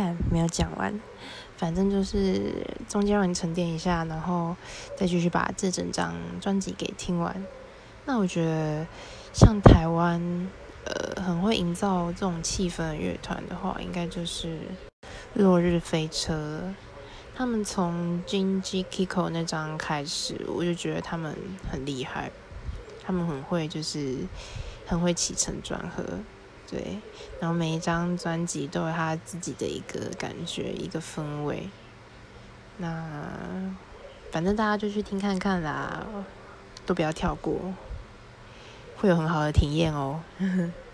干没有讲完，反正就是中间让你沉淀一下，然后再继续把这整张专辑给听完。那我觉得像台湾呃很会营造这种气氛的乐团的话，应该就是落日飞车。他们从金鸡 Kiko 那张开始，我就觉得他们很厉害，他们很会就是很会起承转合。对，然后每一张专辑都有他自己的一个感觉，一个氛围。那反正大家就去听看看啦，都不要跳过，会有很好的体验哦。